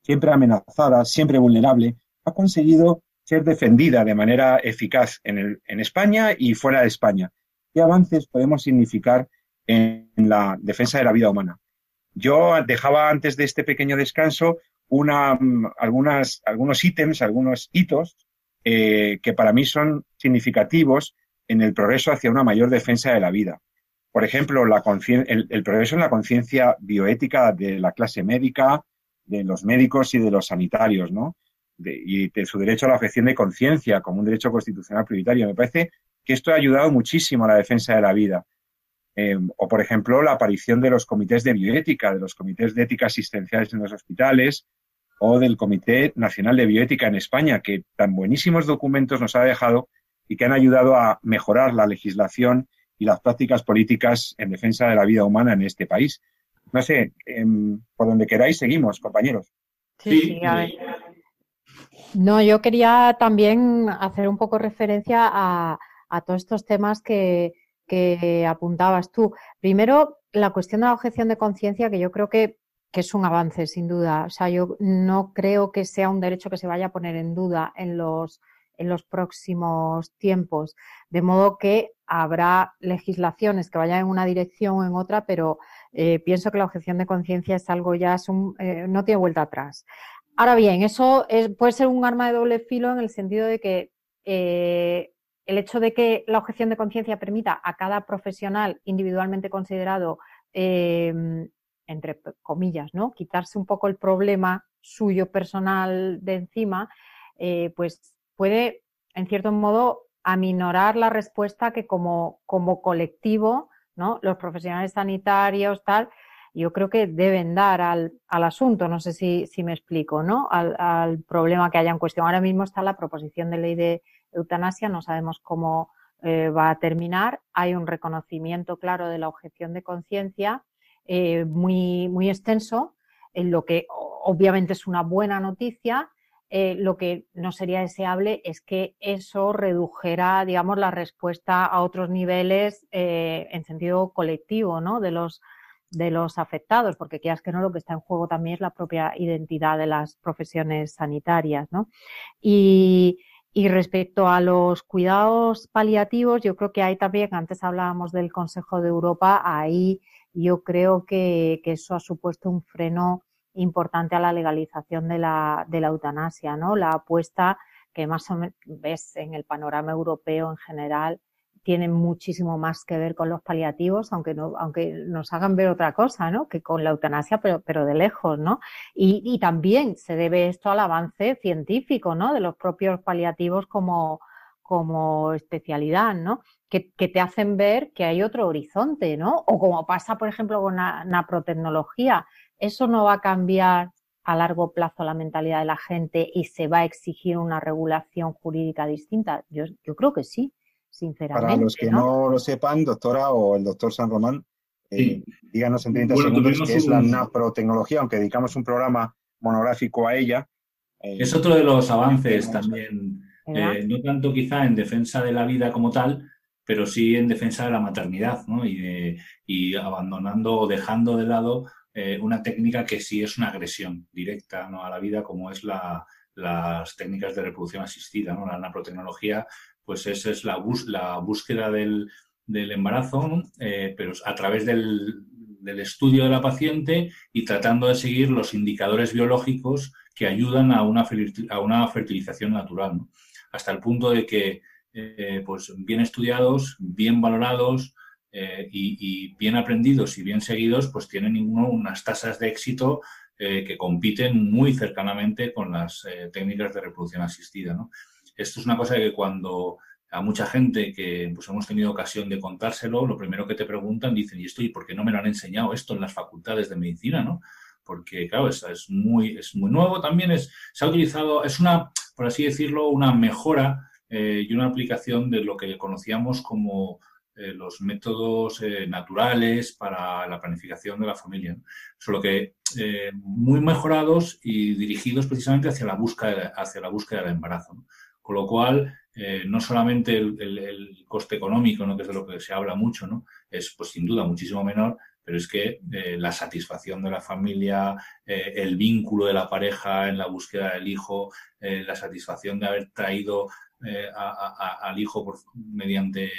siempre amenazada, siempre vulnerable, ha conseguido ser defendida de manera eficaz en, el- en España y fuera de España. ¿Qué avances podemos significar en la defensa de la vida humana? Yo dejaba antes de este pequeño descanso algunos ítems, algunos hitos eh, que para mí son significativos en el progreso hacia una mayor defensa de la vida. Por ejemplo, el progreso en la conciencia bioética de la clase médica, de los médicos y de los sanitarios, ¿no? Y de su derecho a la objeción de conciencia como un derecho constitucional prioritario. Me parece que esto ha ayudado muchísimo a la defensa de la vida. Eh, o, por ejemplo, la aparición de los comités de bioética, de los comités de ética asistenciales en los hospitales o del Comité Nacional de Bioética en España, que tan buenísimos documentos nos ha dejado y que han ayudado a mejorar la legislación y las prácticas políticas en defensa de la vida humana en este país. No sé, em, por donde queráis seguimos, compañeros. Sí, Sí, sí, a ver. No, yo quería también hacer un poco referencia a, a todos estos temas que, que apuntabas tú. Primero, la cuestión de la objeción de conciencia, que yo creo que, que es un avance, sin duda. O sea, yo no creo que sea un derecho que se vaya a poner en duda en los, en los próximos tiempos. De modo que habrá legislaciones que vayan en una dirección o en otra, pero eh, pienso que la objeción de conciencia es algo ya, eh, no tiene vuelta atrás. Ahora bien, eso es- puede ser un arma de doble filo en el sentido de que eh, el hecho de que la objeción de conciencia permita a cada profesional individualmente considerado, eh, entre comillas, ¿no? quitarse un poco el problema suyo personal de encima, pues puede, en cierto modo, aminorar la respuesta que como, como colectivo, ¿no? los profesionales sanitarios, tal, yo creo que deben dar al, al asunto, no sé si, si me explico, ¿no? Al, al problema que haya en cuestión. Ahora mismo está la proposición de ley de eutanasia, no sabemos cómo eh, va a terminar. Hay un reconocimiento claro de la objeción de conciencia eh, muy, muy extenso, en lo que obviamente es una buena noticia. Eh, lo que no sería deseable es que eso redujera, digamos, la respuesta a otros niveles eh, en sentido colectivo, ¿no? De los de los afectados, porque quieras que no, lo que está en juego también es la propia identidad de las profesiones sanitarias, ¿no? Y, respecto a los cuidados paliativos, yo creo que hay también, antes hablábamos del Consejo de Europa, ahí yo creo que, que eso ha supuesto un freno importante a la legalización de la, de la eutanasia, ¿no? La apuesta que más o menos ves en el panorama europeo en general tiene muchísimo más que ver con los paliativos, aunque aunque nos hagan ver otra cosa, ¿no? Que con la eutanasia, pero, pero de lejos, ¿no? Y, y también se debe esto al avance científico, ¿no? De los propios paliativos como, como especialidad, ¿no? Que, que te hacen ver que hay otro horizonte, ¿no? O como pasa, por ejemplo, con la naprotecnología. Eso no va a cambiar a largo plazo la mentalidad de la gente y se va a exigir una regulación jurídica distinta. Yo, yo creo que sí, sinceramente. Para los que no lo sepan, doctora o el doctor San Román, eh, Sí. díganos en 30 Bueno, segundos qué es la un- naprotecnología, aunque dedicamos un programa monográfico a ella. Eh, Es otro de los avances también, eh, no tanto quizá en defensa de la vida como tal, pero sí en defensa de la maternidad, ¿no? Y, de- y abandonando o dejando de lado eh, una técnica que sí es una agresión directa ¿no? a la vida, como es la, las técnicas de reproducción asistida, ¿no? La naprotecnología, pues esa es la, búsqueda del, embarazo. Eh, pero a través del, estudio de la paciente y tratando de seguir los indicadores biológicos que ayudan a una, a una fertilización natural, hasta el punto de que pues bien estudiados, bien valorados y, bien aprendidos y bien seguidos, pues tienen unas tasas de éxito que compiten muy cercanamente con las técnicas de reproducción asistida. Esto es una cosa que cuando a mucha gente que pues, hemos tenido ocasión de contárselo, lo primero que te preguntan, dicen, ¿y esto y por qué no me lo han enseñado esto en las facultades de medicina? ¿no? Porque, claro, es, muy, es muy nuevo también, es, se ha utilizado, es una, por así decirlo, una mejora eh, y una aplicación de lo que conocíamos como eh, los métodos eh, naturales para la planificación de la familia. Solo que muy mejorados y dirigidos precisamente hacia la búsqueda, hacia la búsqueda del embarazo. Con lo cual, eh, no solamente el, coste económico, ¿no? que es de lo que se habla mucho, ¿no? es pues sin duda muchísimo menor, pero es que eh, la satisfacción de la familia, eh, el vínculo de la pareja en la búsqueda del hijo, la satisfacción de haber traído al hijo por, mediante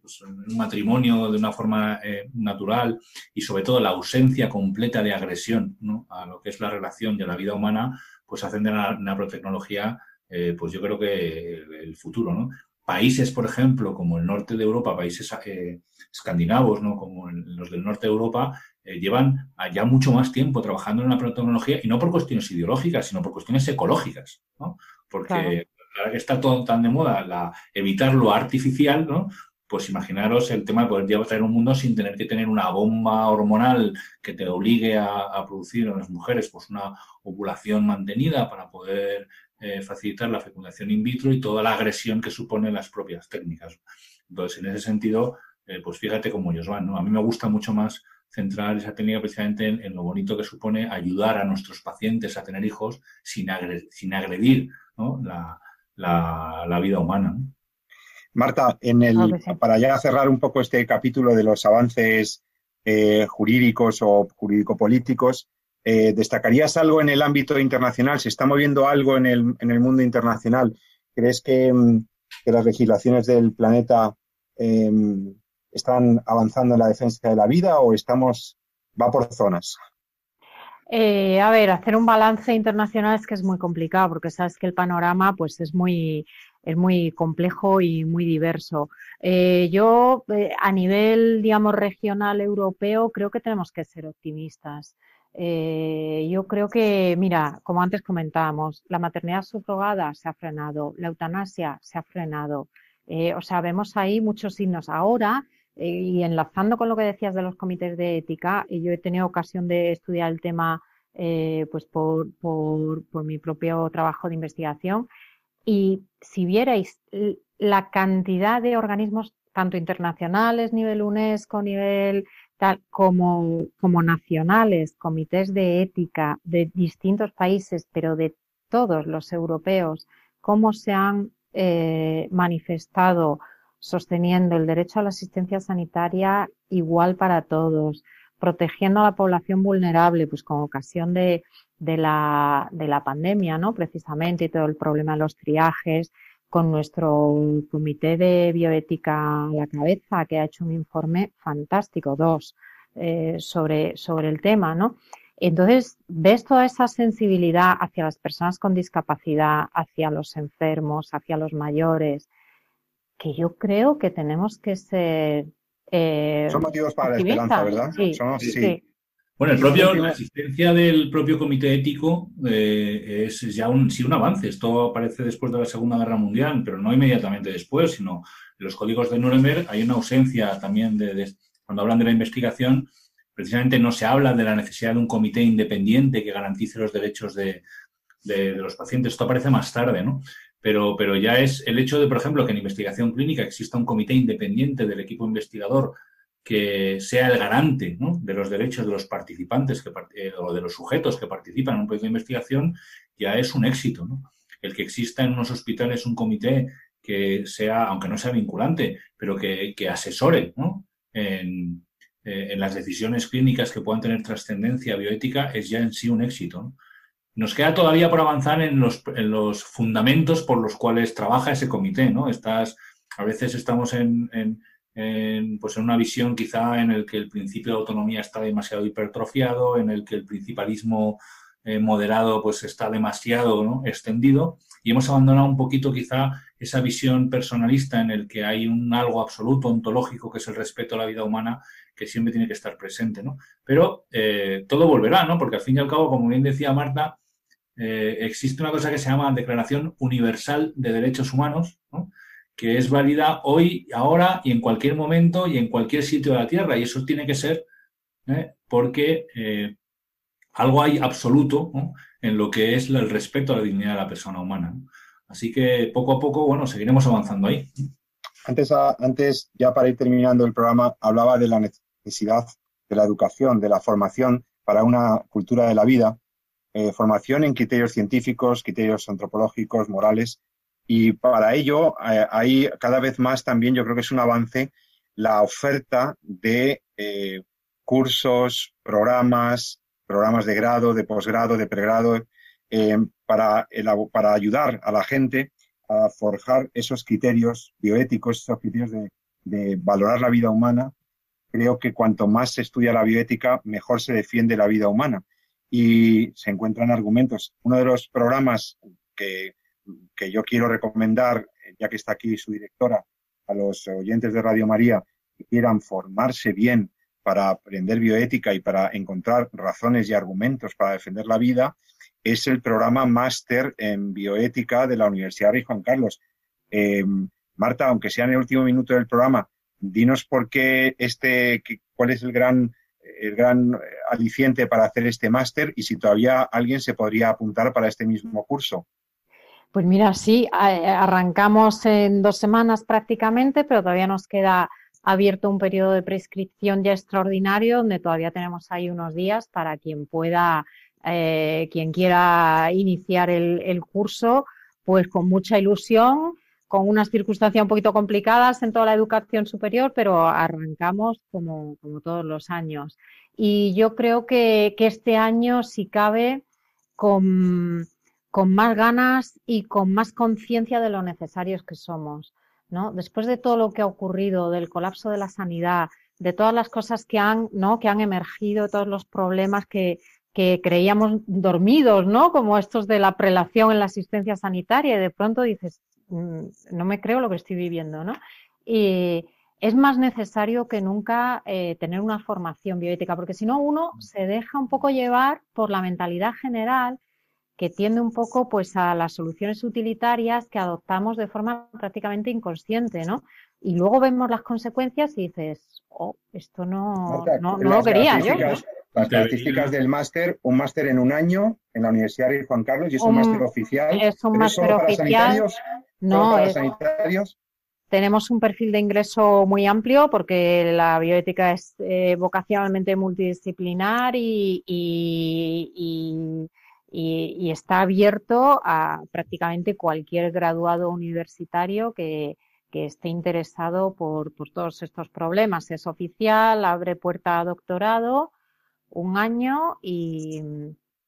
pues, un matrimonio de una forma natural y sobre todo la ausencia completa de agresión a lo que es la relación a la vida humana, pues hacen de la naprotecnología eh, pues yo creo que el futuro, ¿no? Países, por ejemplo, como el norte de Europa, países eh, escandinavos, ¿no? Como los del norte de Europa, eh, llevan ya mucho más tiempo trabajando en la tecnología y no por cuestiones ideológicas, sino por cuestiones ecológicas, ¿no? Porque ahora que está todo tan de moda, la, evitar lo artificial, ¿no? Pues imaginaros el tema de poder llevar un mundo sin tener que tener una bomba hormonal que te obligue a, a producir en las mujeres pues una ovulación mantenida para poder eh, facilitar la fecundación in vitro y toda la agresión que suponen las propias técnicas. Entonces, en ese sentido, eh, pues fíjate cómo ellos van. ¿no? A mí me gusta mucho más centrar esa técnica precisamente en, lo bonito que supone ayudar a nuestros pacientes a tener hijos sin, sin agredir la, vida humana. Marta, en el, para ya cerrar un poco este capítulo de los avances eh, jurídicos o jurídico-políticos, eh, ¿Destacarías algo en el ámbito internacional? ¿Se está moviendo algo en el, en el mundo internacional? ¿Crees que, mm, las legislaciones del planeta em, están avanzando en la defensa de la vida o estamos, va por zonas? Eh, a ver, hacer un balance internacional es que es muy complicado porque sabes que el panorama pues es muy, es muy complejo y muy diverso. Eh, yo, a nivel, digamos, regional europeo, creo que tenemos que ser optimistas. Eh, yo creo que, mira, como antes comentábamos, la maternidad subrogada se ha frenado, la eutanasia se ha frenado. Eh, o sea, vemos ahí muchos signos. Ahora, eh, y enlazando con lo que decías de los comités de ética, yo he tenido ocasión de estudiar el tema pues por, por, por mi propio trabajo de investigación. Y si vierais la cantidad de organismos, tanto internacionales, nivel UNESCO, nivel tal como, como nacionales, comités de ética de distintos países, pero de todos los europeos, cómo se han eh, manifestado sosteniendo el derecho a la asistencia sanitaria igual para todos, protegiendo a la población vulnerable, pues con ocasión de, la pandemia, ¿no? Precisamente, y todo el problema de los triajes, con nuestro comité de bioética a la cabeza, que ha hecho un informe fantástico, dos, eh, sobre, sobre el tema, ¿no? Entonces, ves toda esa sensibilidad hacia las personas con discapacidad, hacia los enfermos, hacia los mayores, que yo creo que tenemos que ser. Eh, Son motivos para la esperanza, ¿verdad? Sí, sí. Bueno, el propio, la existencia del propio comité ético eh, es ya un, sí un avance. Esto aparece después de la Segunda Guerra Mundial, pero no inmediatamente después, sino en los códigos de Nuremberg hay una ausencia también de, cuando hablan de la investigación, precisamente no se habla de la necesidad de un comité independiente que garantice los derechos de, de, los pacientes. Esto aparece más tarde, ¿no? Pero, pero ya es el hecho de, por ejemplo, que en investigación clínica exista un comité independiente del equipo investigador que sea el garante de los derechos de los participantes eh, o de los sujetos que participan en un proyecto de investigación, ya es un éxito. El que exista en unos hospitales un comité que sea, aunque no sea vinculante, pero que, asesore eh, en, las decisiones clínicas que puedan tener trascendencia bioética, es ya en sí un éxito. Nos queda todavía por avanzar en los, en los, fundamentos por los cuales trabaja ese comité. ¿no? Estás, a veces estamos en en, pues en una visión quizá en el que el principio de autonomía está demasiado hipertrofiado, en el que el principalismo eh, moderado pues está demasiado extendido y hemos abandonado un poquito quizá esa visión personalista en el que hay un algo absoluto, ontológico, que es el respeto a la vida humana, que siempre tiene que estar presente, ¿no? Pero eh, todo volverá, ¿no? Porque al fin y al cabo, como bien decía Marta, eh, existe una cosa que se llama Declaración Universal de Derechos Humanos, ¿no? que es válida hoy, ahora y en cualquier momento y en cualquier sitio de la Tierra. Y eso tiene que ser ¿eh? porque algo hay absoluto en lo que es el respeto a la dignidad de la persona humana. Así que poco a poco, bueno, seguiremos avanzando ahí. Antes, antes, ya para ir terminando el programa, hablaba de la necesidad de la educación, de la formación para una cultura de la vida, eh, formación en criterios científicos, criterios antropológicos, morales, y para ello eh, hay cada vez más también, yo creo que es un avance, la oferta de eh, cursos, programas, programas de grado, de posgrado, de pregrado, para, para ayudar a la gente a forjar esos criterios bioéticos, esos criterios de, de valorar la vida humana creo que cuanto más se estudia la bioética, mejor se defiende la vida humana. Y se encuentran argumentos. Uno de los programas que, yo quiero recomendar, ya que está aquí su directora, a los oyentes de Radio María que quieran formarse bien para aprender bioética y para encontrar razones y argumentos para defender la vida, es el programa Máster en Bioética de la Universidad de Juan Carlos. Eh, Marta, aunque sea en el último minuto del programa, dinos por qué este, cuál es el gran, el gran aliciente para hacer este máster y si todavía alguien se podría apuntar para este mismo curso. Pues mira, sí, arrancamos en dos semanas prácticamente, pero todavía nos queda abierto un periodo de prescripción ya extraordinario, donde todavía tenemos ahí unos días para quien pueda, eh, quien quiera iniciar el curso, pues con mucha ilusión con unas circunstancias un poquito complicadas en toda la educación superior, pero arrancamos como, todos los años. Y yo creo que, este año, si cabe, con, más ganas y con más conciencia de lo necesarios que somos. ¿no? Después de todo lo que ha ocurrido, del colapso de la sanidad, de todas las cosas que han, ¿no? que han emergido, todos los problemas que, que creíamos dormidos, ¿no? Como estos de la prelación en la asistencia sanitaria, y de pronto dices, no me creo lo que estoy viviendo, ¿no? Y es más necesario que nunca eh, tener una formación bioética, porque si no uno se deja un poco llevar por la mentalidad general que tiende un poco pues a las soluciones utilitarias que adoptamos de forma prácticamente inconsciente, ¿no? Y luego vemos las consecuencias y dices, oh, esto no, no, lo quería yo. Las características del máster, un máster en un año en la Universidad de Juan Carlos y es un, máster oficial. Es un máster oficial. No, es, sanitarios. Tenemos un perfil de ingreso muy amplio porque la bioética es eh, vocacionalmente multidisciplinar y, y, y, está abierto a prácticamente cualquier graduado universitario que, que esté interesado por, por, todos estos problemas. Es oficial, abre puerta a doctorado, un año y,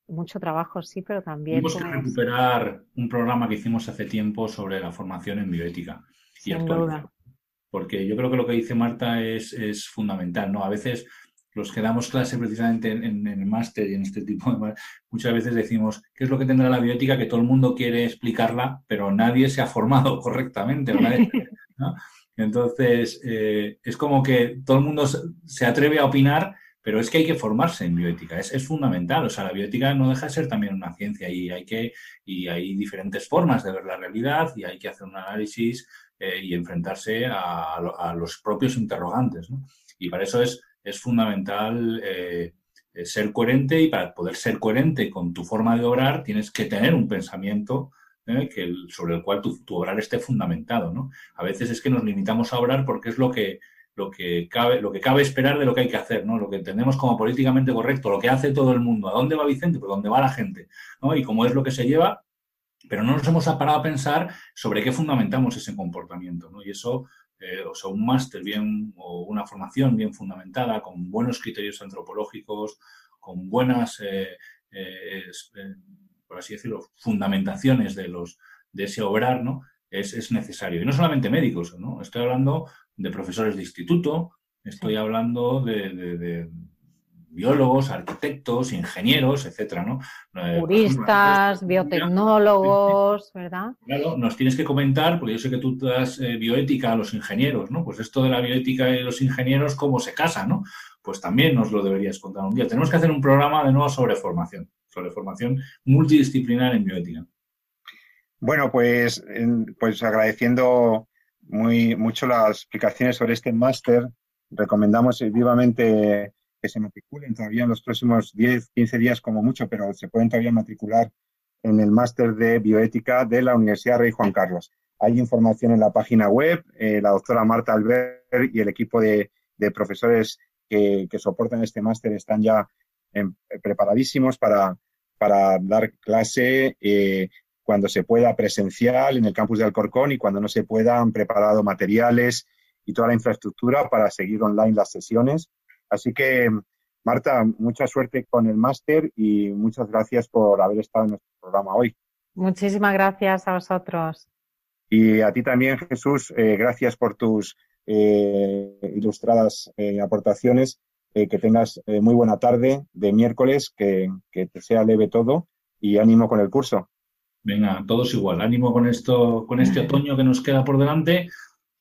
mucho trabajo, sí, pero también. Tenemos que recuperar un programa que hicimos hace tiempo sobre la formación en bioética. Y Sin duda. Porque yo creo que lo que dice Marta es, es fundamental, ¿no? A veces los que damos clase precisamente en, el máster y en este tipo de... Muchas veces decimos, ¿qué es lo que tendrá la bioética? Que todo el mundo quiere explicarla, pero nadie se ha formado correctamente. Entonces, eh, es como que todo el mundo se atreve a opinar, pero es que hay que formarse en bioética, es, fundamental. O sea, la bioética no deja de ser también una ciencia y hay que, y hay diferentes formas de ver la realidad y hay que hacer un análisis eh, y enfrentarse a, los propios interrogantes. Y para eso es, es fundamental eh, eh, ser coherente y para poder ser coherente con tu forma de obrar tienes que tener un pensamiento que sobre el cual tu, tu, obrar esté fundamentado. ¿no? A veces es que nos limitamos a obrar porque es lo que lo que cabe, lo que cabe esperar de lo que hay que hacer, ¿no? Lo que entendemos como políticamente correcto, lo que hace todo el mundo. ¿A dónde va Vicente? Pues dónde va la gente, ¿no? Y cómo es lo que se lleva, pero no nos hemos parado a pensar sobre qué fundamentamos ese comportamiento, ¿no? Y eso, eh, o sea, un máster bien o una formación bien fundamentada, con buenos criterios antropológicos, con buenas, eh, eh, por así decirlo, fundamentaciones de los de ese obrar, ¿no? Es, es, necesario. Y no solamente médicos, ¿no? Estoy hablando de profesores de instituto, estoy hablando de, biólogos, arquitectos, ingenieros, etcétera, ¿no? Eh, Juristas, biotecnólogos, ¿verdad? Claro, nos tienes que comentar, porque yo sé que tú das eh, bioética a los ingenieros, ¿no? Pues esto de la bioética y los ingenieros, ¿cómo se casan, no? Pues también nos lo deberías contar un día. Tenemos que hacer un programa de nuevo sobre formación, sobre formación multidisciplinar en bioética. Bueno, pues, pues agradeciendo muy mucho las explicaciones sobre este máster, recomendamos vivamente que se matriculen todavía en los próximos 10, 15 días como mucho, pero se pueden todavía matricular en el máster de bioética de la Universidad Rey Juan Carlos. Hay información en la página web, eh, la doctora Marta Albert y el equipo de, profesores que, soportan este máster están ya preparadísimos para, para dar clase eh, cuando se pueda presencial en el campus de Alcorcón y cuando no se pueda han preparado materiales y toda la infraestructura para seguir online las sesiones. Así que, Marta, mucha suerte con el máster y muchas gracias por haber estado en nuestro programa hoy. Muchísimas gracias a vosotros. Y a ti también, Jesús, eh, gracias por tus eh, ilustradas eh, aportaciones. que tengas muy buena tarde de miércoles, que, que te sea leve todo y ánimo con el curso. Venga, todos igual. Ánimo con esto, con este otoño que nos queda por delante,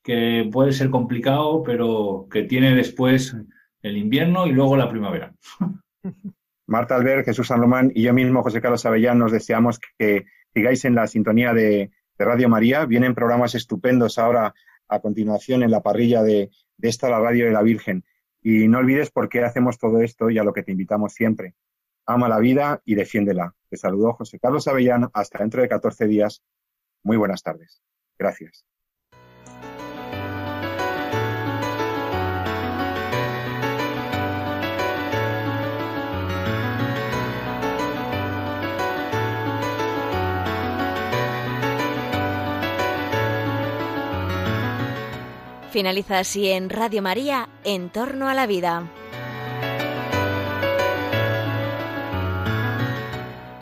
que puede ser complicado, pero que tiene después el invierno y luego la primavera. Marta Albert, Jesús San Román y yo mismo, José Carlos Avellán, nos deseamos que sigáis en la sintonía de, Radio María. Vienen programas estupendos ahora a continuación en la parrilla de, de esta la radio de la Virgen. Y no olvides por qué hacemos todo esto y a lo que te invitamos siempre ama la vida y defiéndela. Te saludó José Carlos Avellano. Hasta dentro de 14 días. Muy buenas tardes. Gracias. Finaliza así en Radio María, En torno a la vida.